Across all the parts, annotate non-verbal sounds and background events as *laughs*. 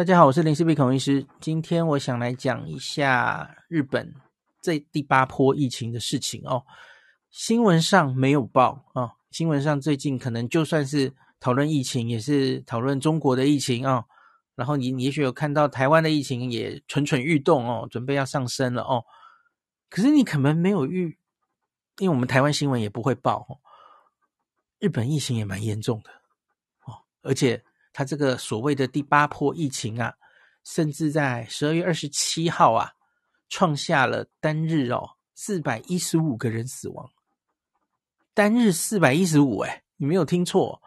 大家好，我是林世碧孔医师。今天我想来讲一下日本这第八波疫情的事情哦。新闻上没有报啊、哦，新闻上最近可能就算是讨论疫情，也是讨论中国的疫情啊、哦。然后你也许有看到台湾的疫情也蠢蠢欲动哦，准备要上升了哦。可是你可能没有预，因为我们台湾新闻也不会报哦。日本疫情也蛮严重的哦，而且。他这个所谓的第八波疫情啊，甚至在十二月二十七号啊，创下了单日哦四百一十五个人死亡，单日四百一十五，哎，你没有听错。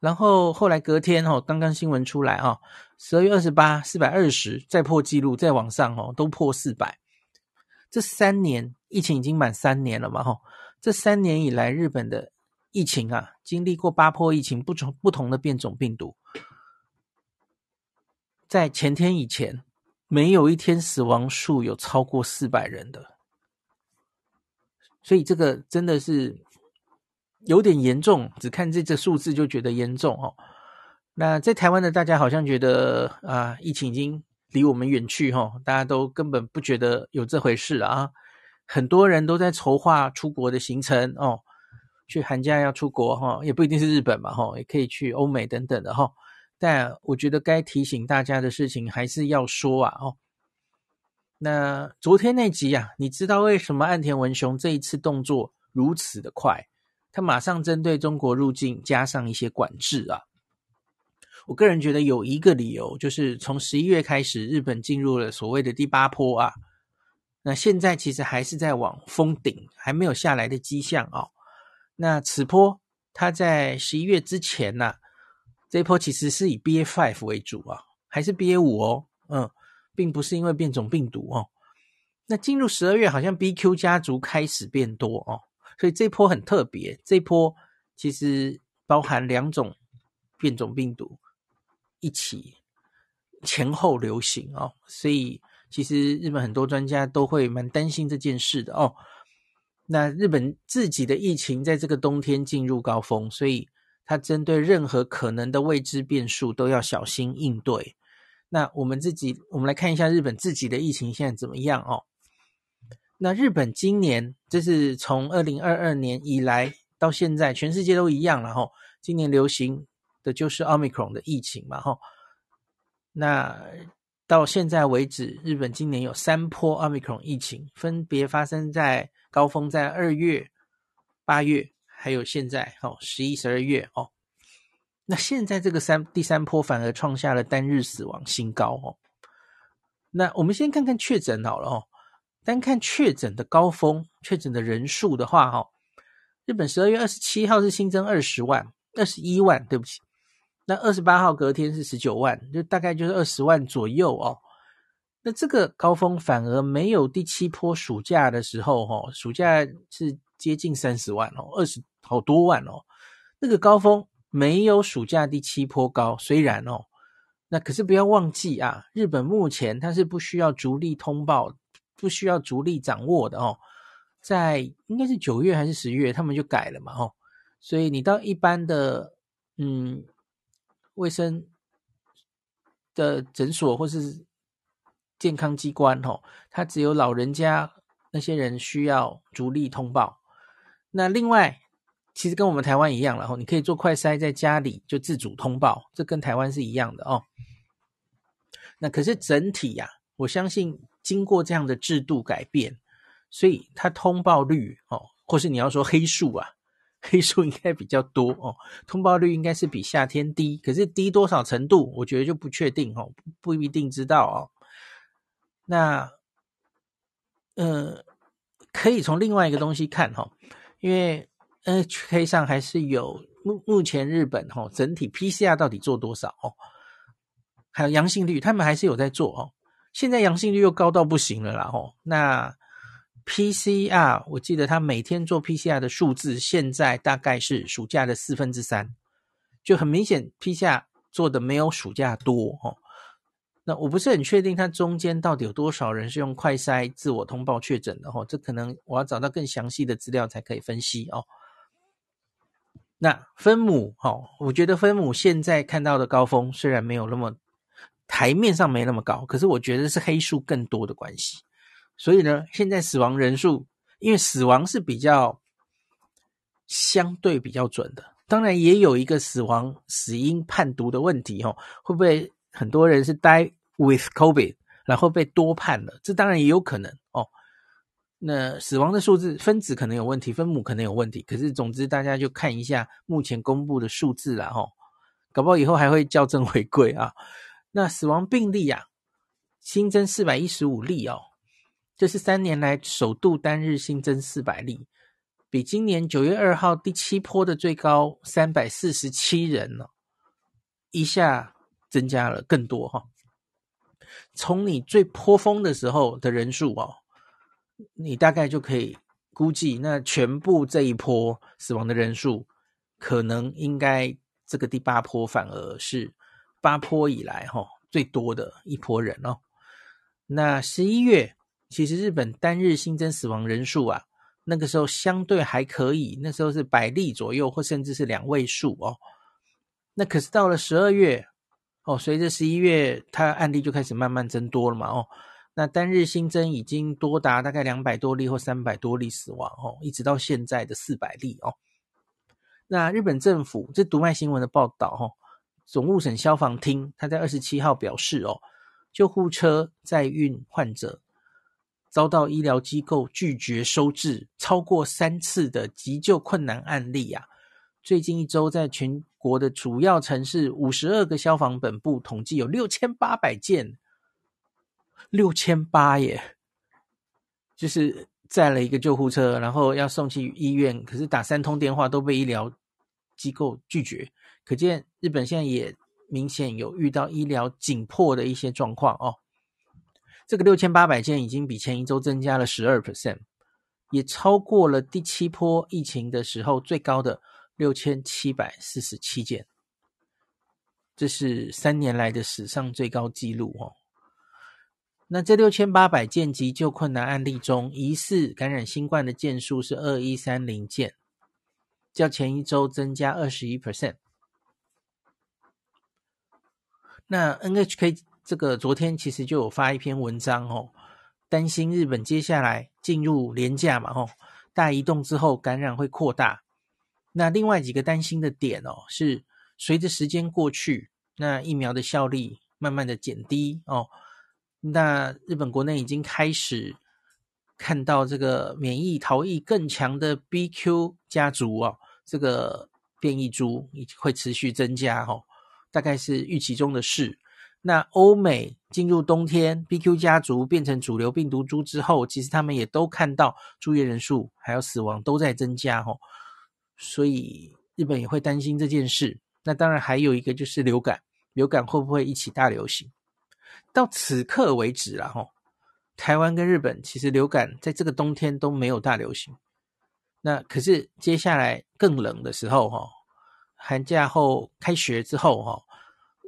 然后后来隔天哦，刚刚新闻出来啊，十二月二十八四百二十，再破纪录，再往上哦，都破四百。这三年疫情已经满三年了嘛，哈，这三年以来日本的。疫情啊，经历过八波疫情，不同不同的变种病毒，在前天以前，没有一天死亡数有超过四百人的，所以这个真的是有点严重。只看这这数字就觉得严重哦。那在台湾的大家好像觉得啊，疫情已经离我们远去哦，大家都根本不觉得有这回事了啊。很多人都在筹划出国的行程哦。去寒假要出国哈，也不一定是日本嘛哈，也可以去欧美等等的哈。但我觉得该提醒大家的事情还是要说啊哦。那昨天那集啊，你知道为什么岸田文雄这一次动作如此的快？他马上针对中国入境加上一些管制啊。我个人觉得有一个理由，就是从十一月开始，日本进入了所谓的第八波啊。那现在其实还是在往封顶，还没有下来的迹象啊。那此波，它在十一月之前呐、这一波其实是以 BA five 为主啊，还是 BA 五哦，嗯，并不是因为变种病毒哦。那进入十二月，好像 BQ 家族开始变多哦，所以这一波很特别。这一波其实包含两种变种病毒一起前后流行哦，所以其实日本很多专家都会蛮担心这件事的哦。那日本自己的疫情在这个冬天进入高峰，所以它针对任何可能的未知变数都要小心应对。那我们自己，我们来看一下日本自己的疫情现在怎么样哦。那日本今年，这是从二零二二年以来到现在，全世界都一样了哈。今年流行的就是 Omicron 的疫情嘛哈。那到现在为止，日本今年有三波 Omicron 疫情，分别发生在。高峰在二月、八月，还有现在哦，十一、十二月哦。那现在这个三第三波反而创下了单日死亡新高哦。那我们先看看确诊好了哦。单看确诊的高峰，确诊的人数的话，哈，日本十二月二十七号是新增二十万、二十一万，对不起。那二十八号隔天是十九万，就大概就是二十万左右哦。那这个高峰反而没有第七波暑假的时候，哈，暑假是接近三十万哦，二十好多万哦。那个高峰没有暑假第七波高，虽然哦，那可是不要忘记啊，日本目前它是不需要逐例通报，不需要逐例掌握的哦。在应该是九月还是十月，他们就改了嘛，哦，所以你到一般的嗯卫生的诊所或是。健康机关哦，它只有老人家那些人需要逐例通报。那另外，其实跟我们台湾一样了哦，你可以做快筛，在家里就自主通报，这跟台湾是一样的哦。那可是整体呀，我相信经过这样的制度改变，所以它通报率哦，或是你要说黑数啊，*laughs* 黑数应该比较多哦，通报率应该是比夏天低，可是低多少程度，我觉得就不确定哦，不一定知道哦。那，呃，可以从另外一个东西看哈，因为 NHK 上还是有目目前日本哈整体 PCR 到底做多少哦，还有阳性率，他们还是有在做哦。现在阳性率又高到不行了啦哦。那 PCR 我记得他每天做 PCR 的数字，现在大概是暑假的四分之三，就很明显 PCR 做的没有暑假多哦。那我不是很确定，它中间到底有多少人是用快筛自我通报确诊的哦，这可能我要找到更详细的资料才可以分析哦。那分母哦，我觉得分母现在看到的高峰虽然没有那么台面上没那么高，可是我觉得是黑数更多的关系。所以呢，现在死亡人数，因为死亡是比较相对比较准的，当然也有一个死亡死因判读的问题哦，会不会很多人是 die with COVID，然后被多判了？这当然也有可能哦。那死亡的数字分子可能有问题，分母可能有问题，可是总之大家就看一下目前公布的数字啦，吼，搞不好以后还会校正回归啊。那死亡病例啊，新增四百一十五例哦，这是三年来首度单日新增四百例，比今年九月二号第七波的最高三百四十七人哦，一下增加了更多哈。从你最颇峰的时候的人数哦。你大概就可以估计，那全部这一波死亡的人数，可能应该这个第八波反而是八波以来哈最多的一波人哦。那十一月其实日本单日新增死亡人数啊，那个时候相对还可以，那时候是百例左右，或甚至是两位数哦。那可是到了十二月哦，随着十一月它案例就开始慢慢增多了嘛哦。那单日新增已经多达大概两百多例或三百多例死亡哦，一直到现在的四百例哦。那日本政府这读卖新闻的报道哦，总务省消防厅他在二十七号表示哦，救护车载运患者遭到医疗机构拒绝收治超过三次的急救困难案例啊，最近一周在全国的主要城市五十二个消防本部统计有六千八百件。六千八耶，就是载了一个救护车，然后要送去医院，可是打三通电话都被医疗机构拒绝，可见日本现在也明显有遇到医疗紧迫的一些状况哦。这个六千八百件已经比前一周增加了十二 percent，也超过了第七波疫情的时候最高的六千七百四十七件，这是三年来的史上最高纪录哦。那这六千八百件急救困难案例中，疑似感染新冠的件数是二一三零件，较前一周增加二十一 percent。那 NHK 这个昨天其实就有发一篇文章哦，担心日本接下来进入廉价嘛，哦，大移动之后感染会扩大。那另外几个担心的点哦，是随着时间过去，那疫苗的效力慢慢的减低哦。那日本国内已经开始看到这个免疫逃逸更强的 BQ 家族哦，这个变异株会持续增加哦，大概是预期中的事。那欧美进入冬天，BQ 家族变成主流病毒株之后，其实他们也都看到住院人数还有死亡都在增加哦，所以日本也会担心这件事。那当然还有一个就是流感，流感会不会一起大流行？到此刻为止啦，吼，台湾跟日本其实流感在这个冬天都没有大流行。那可是接下来更冷的时候，哈，寒假后开学之后，哈，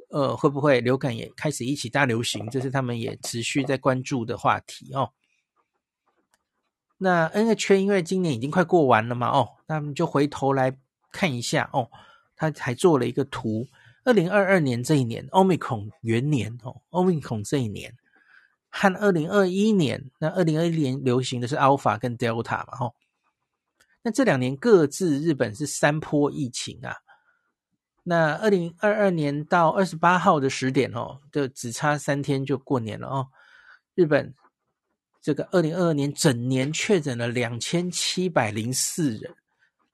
呃，会不会流感也开始一起大流行？这是他们也持续在关注的话题哦。那 N H 圈因为今年已经快过完了嘛，哦，那我们就回头来看一下哦，他还做了一个图。二零二二年这一年，Omicron 元年哦，Omicron 这一年和二零二一年，那二零二一年流行的是 Alpha 跟 Delta 嘛，吼，那这两年各自日本是三波疫情啊。那二零二二年到二十八号的十点哦，就只差三天就过年了哦。日本这个二零二二年整年确诊了两千七百零四人，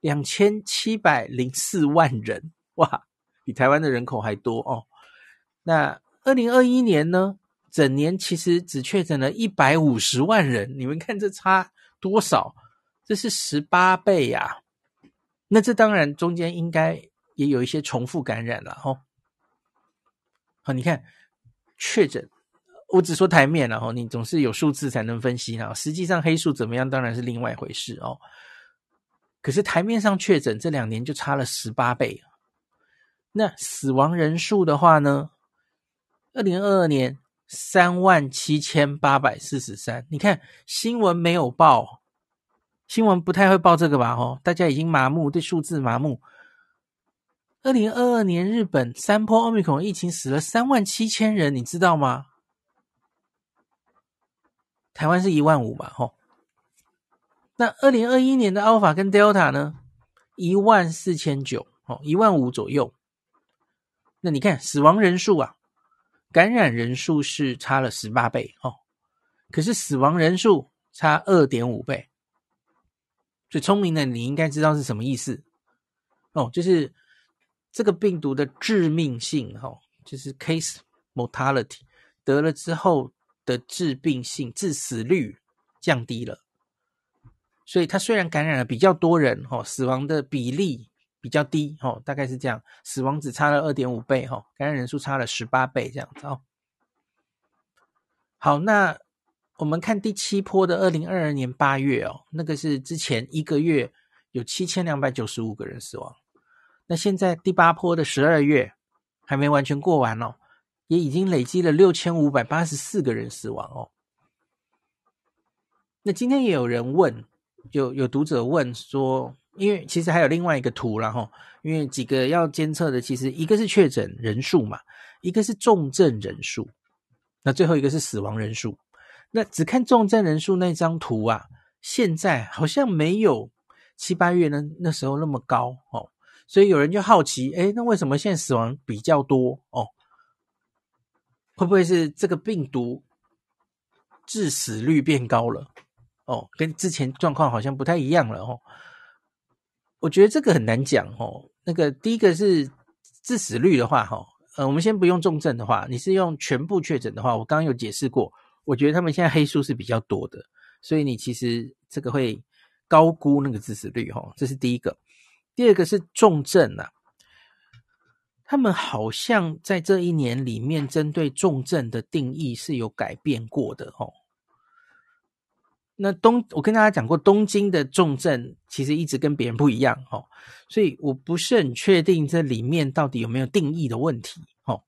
两千七百零四万人，哇！比台湾的人口还多哦。那二零二一年呢？整年其实只确诊了一百五十万人，你们看这差多少？这是十八倍呀、啊！那这当然中间应该也有一些重复感染了哦。好，你看确诊，我只说台面了哦，你总是有数字才能分析啊。实际上黑数怎么样，当然是另外一回事哦。可是台面上确诊这两年就差了十八倍。那死亡人数的话呢？二零二二年三万七千八百四十三。你看新闻没有报，新闻不太会报这个吧？哦，大家已经麻木，对数字麻木。二零二二年日本三波奥密克戎疫情死了三万七千人，你知道吗？台湾是一万五嘛，吼。那二零二一年的 Alpha 跟 Delta 呢？一万四千九，哦，一万五左右。那你看死亡人数啊，感染人数是差了十八倍哦，可是死亡人数差二点五倍。最聪明的你应该知道是什么意思哦，就是这个病毒的致命性，哦，就是 case mortality 得了之后的致病性、致死率降低了。所以它虽然感染了比较多人，吼，死亡的比例比较低，吼，大概是这样，死亡只差了二点五倍，吼，感染人数差了十八倍，这样子哦。好，那我们看第七波的二零二二年八月哦，那个是之前一个月有七千两百九十五个人死亡，那现在第八波的十二月还没完全过完哦，也已经累积了六千五百八十四个人死亡哦。那今天也有人问。有有读者问说，因为其实还有另外一个图啦齁，因为几个要监测的，其实一个是确诊人数嘛，一个是重症人数，那最后一个是死亡人数。那只看重症人数那张图啊，现在好像没有七八月那那时候那么高哦，所以有人就好奇，哎，那为什么现在死亡比较多哦？会不会是这个病毒致死率变高了？哦，跟之前状况好像不太一样了哦。我觉得这个很难讲哦。那个第一个是致死率的话，哈，呃，我们先不用重症的话，你是用全部确诊的话，我刚刚有解释过，我觉得他们现在黑数是比较多的，所以你其实这个会高估那个致死率，哈，这是第一个。第二个是重症啊，他们好像在这一年里面针对重症的定义是有改变过的，哦。那东，我跟大家讲过，东京的重症其实一直跟别人不一样哦，所以我不是很确定这里面到底有没有定义的问题哦。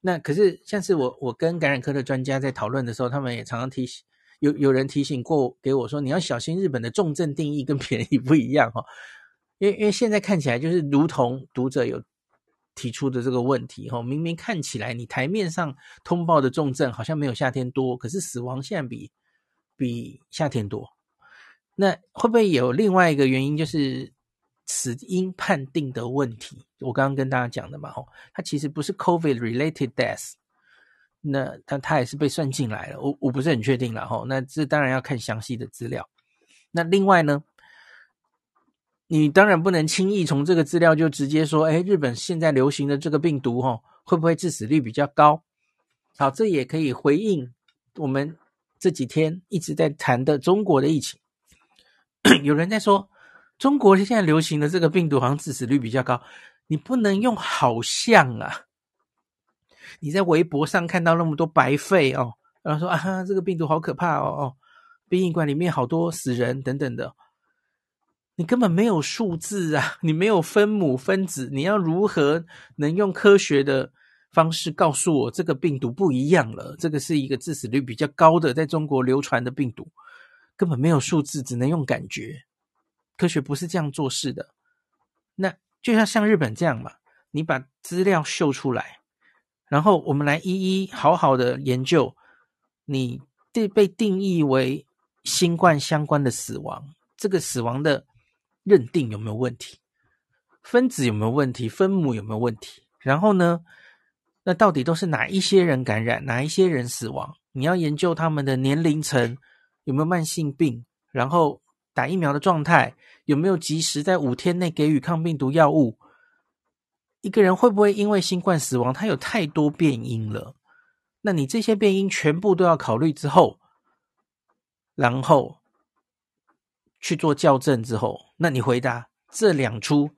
那可是像是我我跟感染科的专家在讨论的时候，他们也常常提醒，有有人提醒过给我说，你要小心日本的重症定义跟别人也不一样哦，因为因为现在看起来就是如同读者有提出的这个问题哦，明明看起来你台面上通报的重症好像没有夏天多，可是死亡现在比。比夏天多，那会不会有另外一个原因，就是死因判定的问题？我刚刚跟大家讲的嘛，吼，它其实不是 COVID-related death，那它它也是被算进来了，我我不是很确定了，吼，那这当然要看详细的资料。那另外呢，你当然不能轻易从这个资料就直接说，哎，日本现在流行的这个病毒，哦，会不会致死率比较高？好，这也可以回应我们。这几天一直在谈的中国的疫情，有人在说中国现在流行的这个病毒好像致死率比较高，你不能用好像啊！你在微博上看到那么多白费哦，然后说啊，这个病毒好可怕哦哦，殡仪馆里面好多死人等等的，你根本没有数字啊，你没有分母分子，你要如何能用科学的方式告诉我这个病毒不一样了，这个是一个致死率比较高的在中国流传的病毒，根本没有数字，只能用感觉。科学不是这样做事的。那就像像日本这样嘛，你把资料秀出来，然后我们来一一好好的研究，你被被定义为新冠相关的死亡，这个死亡的认定有没有问题？分子有没有问题？分母有没有问题？然后呢？那到底都是哪一些人感染，哪一些人死亡？你要研究他们的年龄层，有没有慢性病，然后打疫苗的状态，有没有及时在五天内给予抗病毒药物？一个人会不会因为新冠死亡？他有太多变因了。那你这些变因全部都要考虑之后，然后去做校正之后，那你回答这两出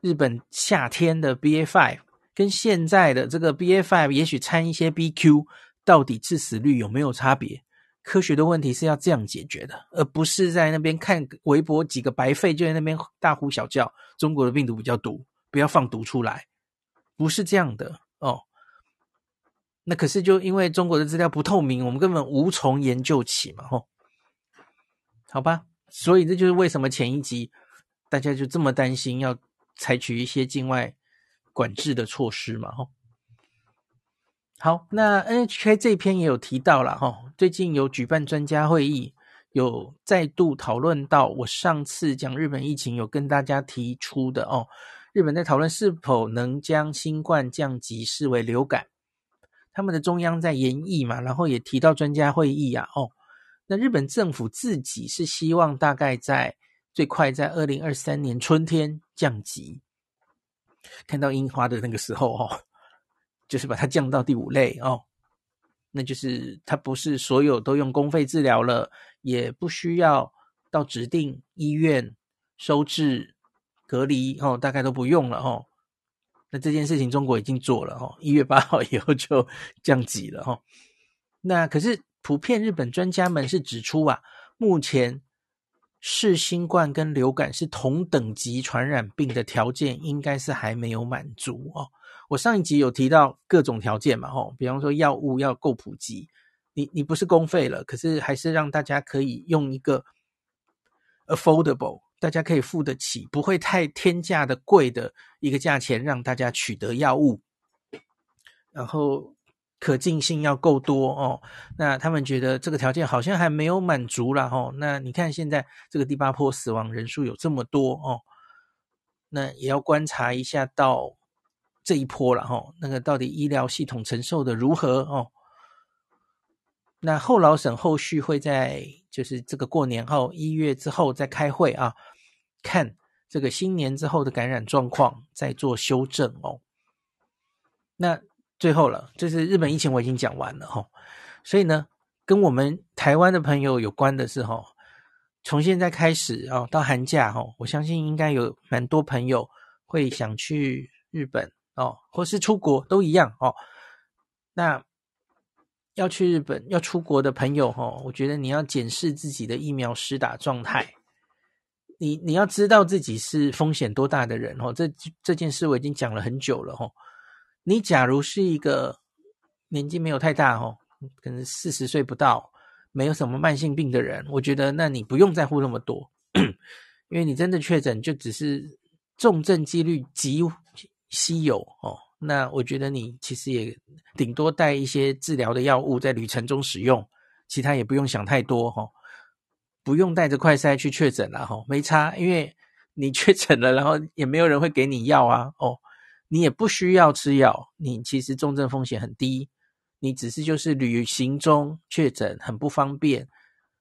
日本夏天的 BA.5。跟现在的这个 BA.5 也许掺一些 BQ，到底致死率有没有差别？科学的问题是要这样解决的，而不是在那边看微博几个白费就在那边大呼小叫，中国的病毒比较毒，不要放毒出来，不是这样的哦。那可是就因为中国的资料不透明，我们根本无从研究起嘛，吼、哦。好吧，所以这就是为什么前一集大家就这么担心，要采取一些境外。管制的措施嘛，哈。好，那 NHK 这篇也有提到了，哈，最近有举办专家会议，有再度讨论到我上次讲日本疫情有跟大家提出的哦，日本在讨论是否能将新冠降级视为流感，他们的中央在研议嘛，然后也提到专家会议啊，哦，那日本政府自己是希望大概在最快在二零二三年春天降级，看到樱花的那个时候哦。就是把它降到第五类哦，那就是它不是所有都用公费治疗了，也不需要到指定医院收治隔离哦，大概都不用了哦。那这件事情中国已经做了哦，一月八号以后就降级了哦。那可是普遍日本专家们是指出啊，目前是新冠跟流感是同等级传染病的条件，应该是还没有满足哦。我上一集有提到各种条件嘛，吼，比方说药物要够普及，你你不是公费了，可是还是让大家可以用一个 affordable，大家可以付得起，不会太天价的贵的一个价钱，让大家取得药物，然后可进性要够多哦。那他们觉得这个条件好像还没有满足啦，吼。那你看现在这个第八波死亡人数有这么多哦，那也要观察一下到。这一波了哈，那个到底医疗系统承受的如何哦？那后老省后续会在就是这个过年后一月之后再开会啊，看这个新年之后的感染状况再做修正哦。那最后了，就是日本疫情我已经讲完了哈，所以呢，跟我们台湾的朋友有关的是哈，从现在开始哦到寒假哈，我相信应该有蛮多朋友会想去日本。哦，或是出国都一样哦。那要去日本要出国的朋友哦，我觉得你要检视自己的疫苗施打状态。你你要知道自己是风险多大的人哦。这这件事我已经讲了很久了哦。你假如是一个年纪没有太大哦，可能四十岁不到，没有什么慢性病的人，我觉得那你不用在乎那么多，*clears throat* 因为你真的确诊就只是重症几率极。稀有哦，那我觉得你其实也顶多带一些治疗的药物在旅程中使用，其他也不用想太多哈，不用带着快筛去确诊了哈，没差，因为你 *laughs* 确诊了，然后也没有人会给你药啊哦，你也不需要吃药，你其实重症风险很低，你只是就是旅行中确诊很不方便，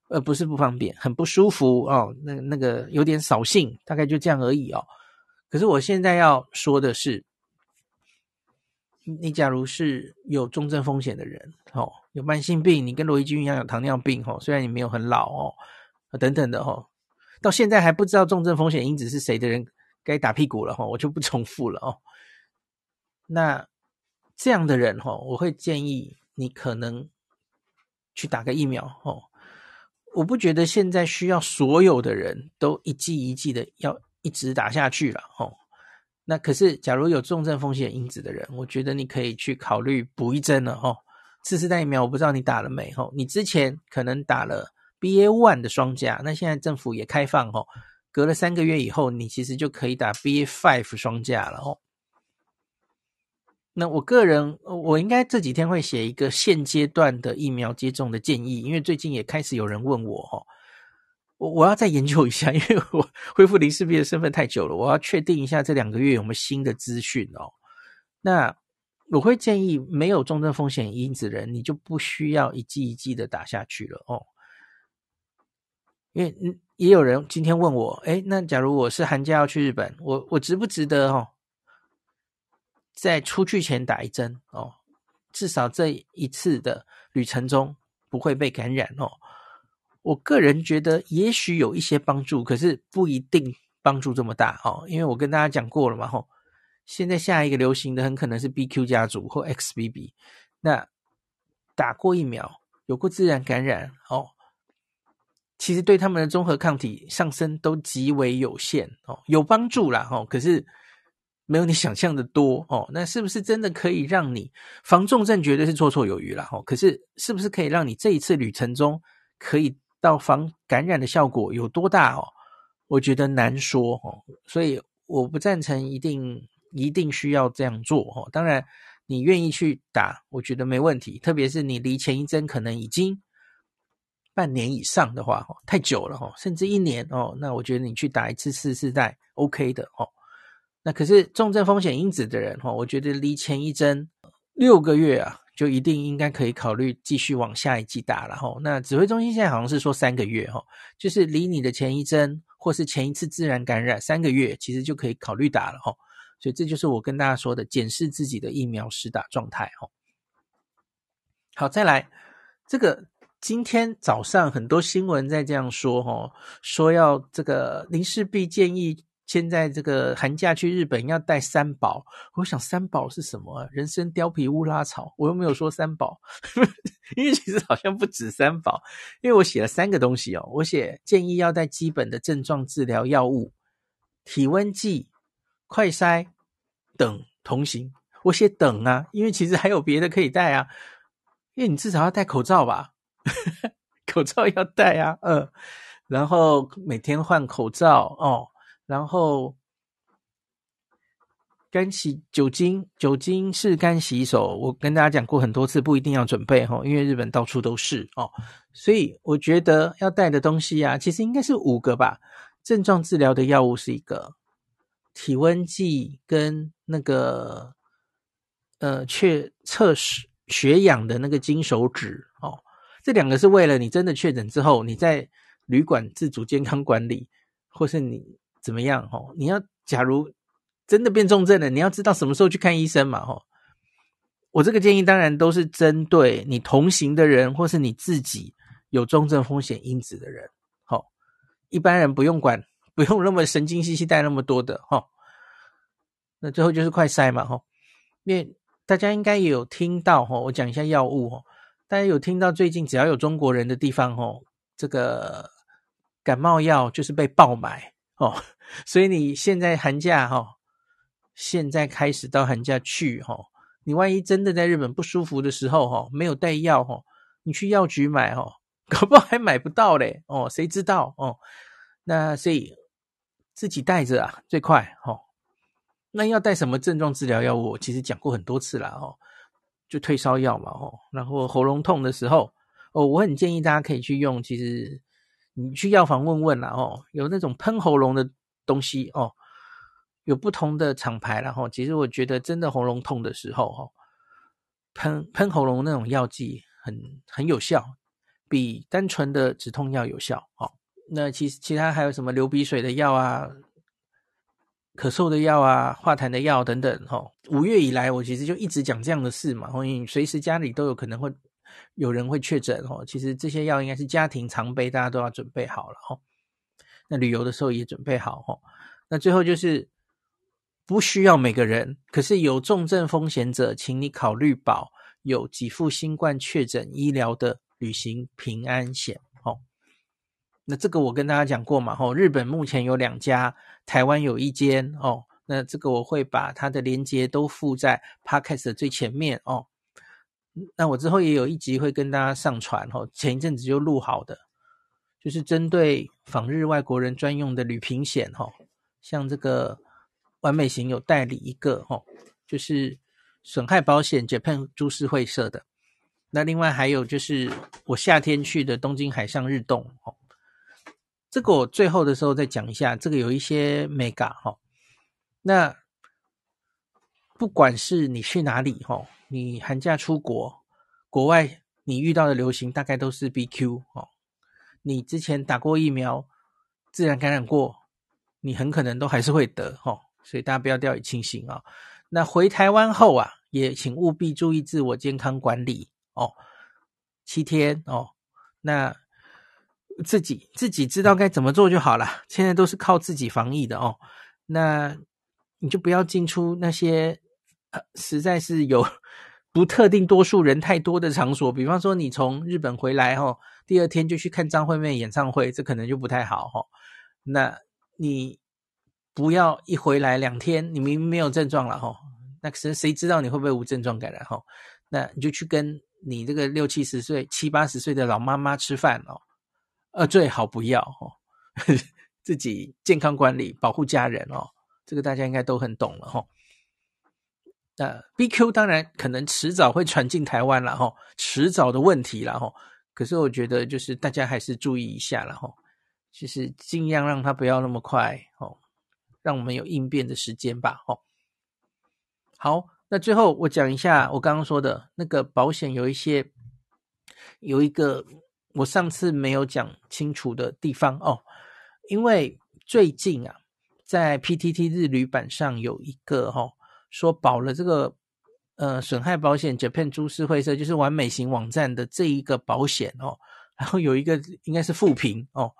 呃，不是不方便，很不舒服哦，那那个有点扫兴，大概就这样而已哦。可是我现在要说的是，你假如是有重症风险的人，哦，有慢性病，你跟罗一钧一样有糖尿病，哦，虽然你没有很老哦，等等的，哦，到现在还不知道重症风险因子是谁的人，该打屁股了，哈，我就不重复了，哦。那这样的人，哈，我会建议你可能去打个疫苗，哦，我不觉得现在需要所有的人都一剂一剂的要。一直打下去了哦，那可是假如有重症风险因子的人，我觉得你可以去考虑补一针了哦。次世代疫苗我不知道你打了没哦，你之前可能打了 BA one 的双价，那现在政府也开放哦，隔了三个月以后，你其实就可以打 BA five 双价了哦。那我个人，我应该这几天会写一个现阶段的疫苗接种的建议，因为最近也开始有人问我哦。我我要再研究一下，因为我恢复林氏璧的身份太久了，我要确定一下这两个月有没有新的资讯哦。那我会建议没有重症风险因子人，你就不需要一剂一剂的打下去了哦。因为，也有人今天问我，诶，那假如我是寒假要去日本，我我值不值得哦，在出去前打一针哦，至少这一次的旅程中不会被感染哦。我个人觉得也许有一些帮助，可是不一定帮助这么大哦。因为我跟大家讲过了嘛，吼，现在下一个流行的很可能是 BQ 家族或 XBB。那打过疫苗、有过自然感染哦，其实对他们的综合抗体上升都极为有限哦，有帮助啦，吼，可是没有你想象的多哦。那是不是真的可以让你防重症？绝对是绰绰有余啦，吼。可是是不是可以让你这一次旅程中可以到防感染的效果有多大哦？我觉得难说哦，所以我不赞成一定一定需要这样做哦。当然，你愿意去打，我觉得没问题。特别是你离前一针可能已经半年以上的话，哦，太久了哦，甚至一年哦，那我觉得你去打一次次世代 OK 的哦。那可是重症风险因子的人哈，我觉得离前一针六个月啊。就一定应该可以考虑继续往下一季打了哈。那指挥中心现在好像是说三个月哈，就是离你的前一针或是前一次自然感染三个月，其实就可以考虑打了哈。所以这就是我跟大家说的，检视自己的疫苗施打状态哈。好，再来这个今天早上很多新闻在这样说吼，说要这个林氏璧建议。现在这个寒假去日本要带三宝，我想三宝是什么？人参、貂皮、乌拉草，我又没有说三宝，*laughs* 因为其实好像不止三宝，因为我写了三个东西哦，我写建议要带基本的症状治疗药物、体温计、快筛等同行。我写等啊，因为其实还有别的可以带啊，因为你至少要戴口罩吧，*laughs* 口罩要戴啊，嗯，然后每天换口罩哦。然后干洗酒精，酒精是干洗手，我跟大家讲过很多次，不一定要准备哈，因为日本到处都是哦，所以我觉得要带的东西啊，其实应该是五个吧。症状治疗的药物是一个，体温计跟那个呃，确测试血氧的那个金手指哦，这两个是为了你真的确诊之后，你在旅馆自主健康管理，或是你。怎么样？哦，你要假如真的变重症了，你要知道什么时候去看医生嘛？哦，我这个建议当然都是针对你同行的人，或是你自己有重症风险因子的人。好，一般人不用管，不用那么神经兮兮带那么多的。哈，那最后就是快筛嘛。哈，因为大家应该也有听到。哈，我讲一下药物。哈，大家有听到最近只要有中国人的地方，哈，这个感冒药就是被爆买。哦。所以你现在寒假哈，现在开始到寒假去哈，你万一真的在日本不舒服的时候哈，没有带药哈，你去药局买哈，搞不好还买不到嘞哦，谁知道哦？那所以自己带着啊最快哈。那要带什么症状治疗药物？我其实讲过很多次了哦，就退烧药嘛哦，然后喉咙痛的时候哦，我很建议大家可以去用，其实你去药房问问啦哦，有那种喷喉咙的。东西哦，有不同的厂牌，然后其实我觉得真的喉咙痛的时候，哈，喷喷喉咙那种药剂很很有效，比单纯的止痛药有效。哦，那其实其他还有什么流鼻水的药啊，咳嗽的药啊，化痰的药等等。哈，五月以来我其实就一直讲这样的事嘛，因为随时家里都有可能会有人会确诊。哦，其实这些药应该是家庭常备，大家都要准备好了。哈。那旅游的时候也准备好哦，那最后就是不需要每个人，可是有重症风险者，请你考虑保有给付新冠确诊医疗的旅行平安险哦。那这个我跟大家讲过嘛哦，日本目前有两家，台湾有一间哦。那这个我会把它的连接都附在 Podcast 的最前面哦。那我之后也有一集会跟大家上传齁，前一阵子就录好的。就是针对访日外国人专用的旅平险哈，像这个完美行有代理一个哈，就是损害保险 Japan 株式会社的。那另外还有就是我夏天去的东京海上日动哈，这个我最后的时候再讲一下，这个有一些 mega 哈。那不管是你去哪里哈，你寒假出国，国外你遇到的流行大概都是 BQ 哦。你之前打过疫苗，自然感染过，你很可能都还是会得哦，所以大家不要掉以轻心啊。那回台湾后啊，也请务必注意自我健康管理哦，七天哦，那自己自己知道该怎么做就好了。现在都是靠自己防疫的哦，那你就不要进出那些，实在是有。不特定多数人太多的场所，比方说你从日本回来哈，第二天就去看张惠妹演唱会，这可能就不太好哈。那你不要一回来两天，你明明没有症状了哈，那谁谁知道你会不会无症状感染哈？那你就去跟你这个六七十岁、七八十岁的老妈妈吃饭哦，呃，最好不要哦，*laughs* 自己健康管理，保护家人哦，这个大家应该都很懂了哈。那 BQ 当然可能迟早会传进台湾了哈，迟早的问题了哈。可是我觉得就是大家还是注意一下了哈，就是尽量让它不要那么快哦，让我们有应变的时间吧哈。好，那最后我讲一下我刚刚说的那个保险有一些有一个我上次没有讲清楚的地方哦，因为最近啊在 PTT 日旅版上有一个哈。说保了这个呃损害保险，Japan 株式会社就是完美型网站的这一个保险哦，然后有一个应该是负评哦，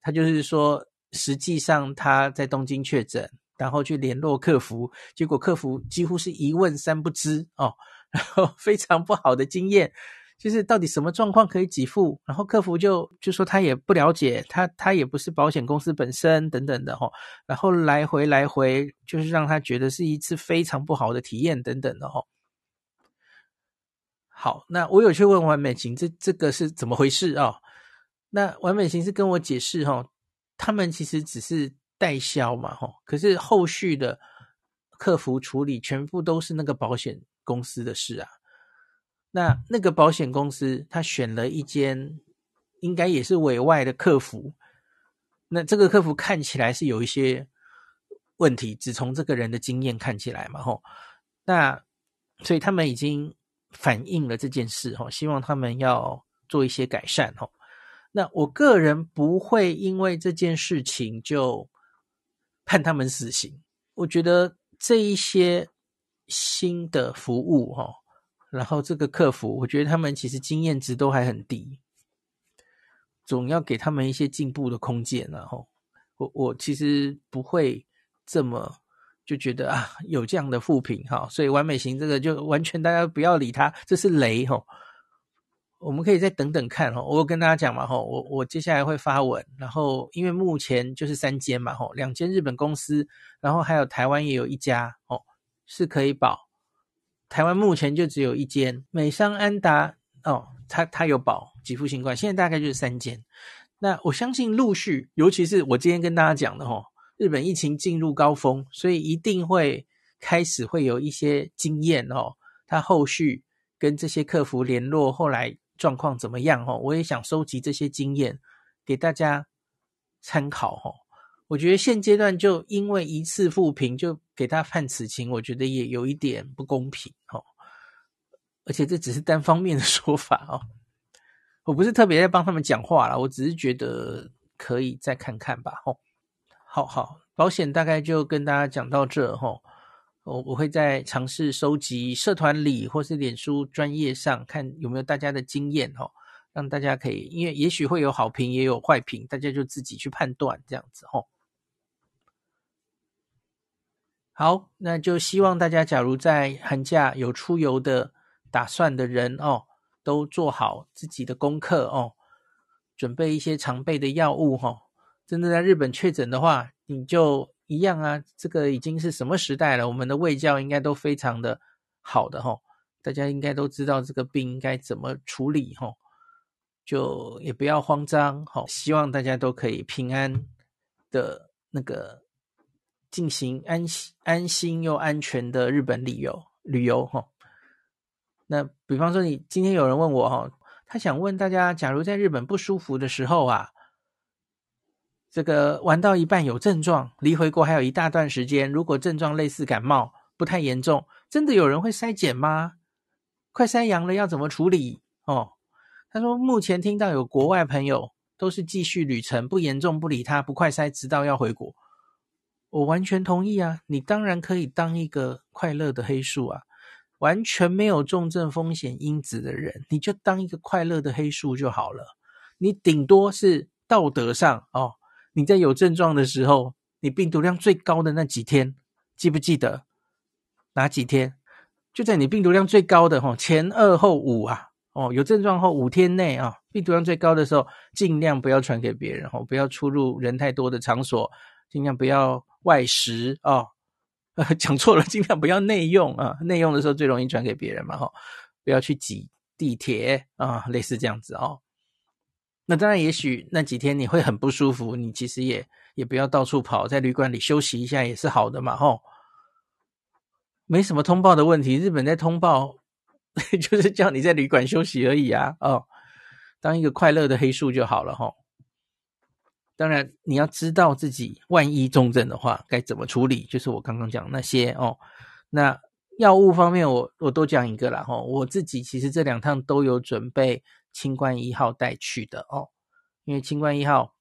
他就是说实际上他在东京确诊，然后去联络客服，结果客服几乎是一问三不知哦，然后非常不好的经验。就是到底什么状况可以给付，然后客服就就说他也不了解，他他也不是保险公司本身等等的齁，然后来回来回就是让他觉得是一次非常不好的体验等等的齁。好，那我有去问完美行，这这个是怎么回事啊？那完美行是跟我解释齁，他们其实只是代销嘛齁，可是后续的客服处理全部都是那个保险公司的事啊。那那个保险公司，他选了一间应该也是委外的客服。那这个客服看起来是有一些问题，只从这个人的经验看起来嘛，吼。那所以他们已经反映了这件事，吼，希望他们要做一些改善，吼。那我个人不会因为这件事情就判他们死刑。我觉得这一些新的服务，吼。然后这个客服，我觉得他们其实经验值都还很低，总要给他们一些进步的空间。然后我我其实不会这么就觉得啊有这样的负评哈，所以完美型这个就完全大家不要理他，这是雷哈。我们可以再等等看哈，我跟大家讲嘛哈，我我接下来会发文，然后因为目前就是三间嘛哈，两间日本公司，然后还有台湾也有一家哦，是可以保。台湾目前就只有一间美商安达哦，它它有保给付新冠，现在大概就是三间。那我相信陆续，尤其是我今天跟大家讲的齁，日本疫情进入高峰，所以一定会开始会有一些经验哦。他后续跟这些客服联络，后来状况怎么样哦？我也想收集这些经验给大家参考哦。我觉得现阶段就因为一次负评就给他判死刑，我觉得也有一点不公平哦。而且这只是单方面的 *laughs* 说法哦，我不是特别在帮他们讲话啦，我只是觉得可以再看看吧。哦，好好，保险大概就跟大家讲到这哦。我我会再尝试收集社团里或是脸书专业上看有没有大家的经验哦，让大家可以，因为也许会有好评也有坏评，大家就自己去判断这样子哦。好，那就希望大家，假如在寒假有出游的打算的人哦，都做好自己的功课哦，准备一些常备的药物哈、哦。真的在日本确诊的话，你就一样啊。这个已经是什么时代了？我们的卫教应该都非常的好的哈、哦，大家应该都知道这个病应该怎么处理哈、哦，就也不要慌张哈、哦。希望大家都可以平安的那个。进行安心、安心又安全的日本旅游旅游哈。那比方说，你今天有人问我哈，他想问大家，假如在日本不舒服的时候啊，这个玩到一半有症状，离回国还有一大段时间，如果症状类似感冒，不太严重，真的有人会筛检吗？快筛阳了要怎么处理？哦，他说目前听到有国外朋友都是继续旅程，不严重不理他，不快筛直到要回国。我完全同意啊！你当然可以当一个快乐的黑数啊，完全没有重症风险因子的人，你就当一个快乐的黑数就好了。你顶多是道德上哦，你在有症状的时候，你病毒量最高的那几天，记不记得哪几天？就在你病毒量最高的哈前二后五啊，哦，有症状后五天内啊，病毒量最高的时候，尽量不要传给别人哦，不要出入人太多的场所，尽量不要。外食哦，*laughs* 讲错了，尽量不要内用啊！内用的时候最容易传给别人嘛，哈、不要去挤地铁啊，类似这样子哦。那当然，也许那几天你会很不舒服，你其实也也不要到处跑，在旅馆里休息一下也是好的嘛，哈、哦。没什么通报的问题。日本在通报，*laughs* 就是叫你在旅馆休息而已啊。哦，当一个快乐的黑数就好了哈。当然，你要知道自己万一重症的话该怎么处理，就是我刚刚讲那些哦。那药物方面我，我我多讲一个啦哈。我自己其实这两趟都有准备清冠一号带去的哦，因为清冠一号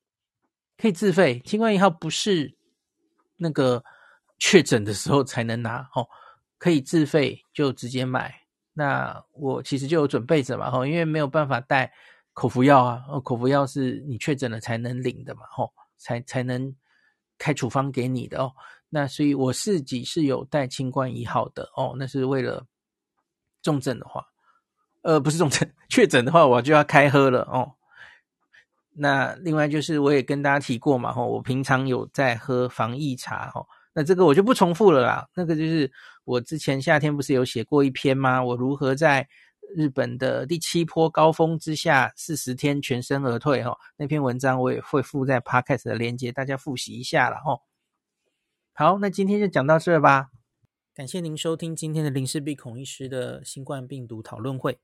可以自费，清冠一号不是那个确诊的时候才能拿哦，可以自费就直接买。那我其实就有准备着嘛哈，因为没有办法带。口服药啊，哦，口服药是你确诊了才能领的嘛，吼、哦，才才能开处方给你的哦。那所以我自己是有带清冠一号的哦，那是为了重症的话，呃，不是重症，*laughs* 确诊的话我就要开喝了哦。那另外就是我也跟大家提过嘛，吼、哦，我平常有在喝防疫茶，吼、哦，那这个我就不重复了啦。那个就是我之前夏天不是有写过一篇吗？我如何在日本的第七波高峰之下，四十天全身而退哈，那篇文章我也会附在 Podcast 的链接，大家复习一下了哈。好，那今天就讲到这吧。感谢您收听今天的林氏璧孔医师的新冠病毒讨论会。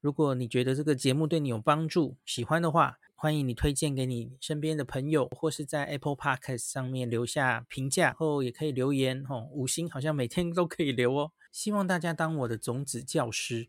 如果你觉得这个节目对你有帮助，喜欢的话，欢迎你推荐给你身边的朋友，或是在 Apple Podcast 上面留下评价，后也可以留言哦，五星好像每天都可以留哦。希望大家当我的种子教师。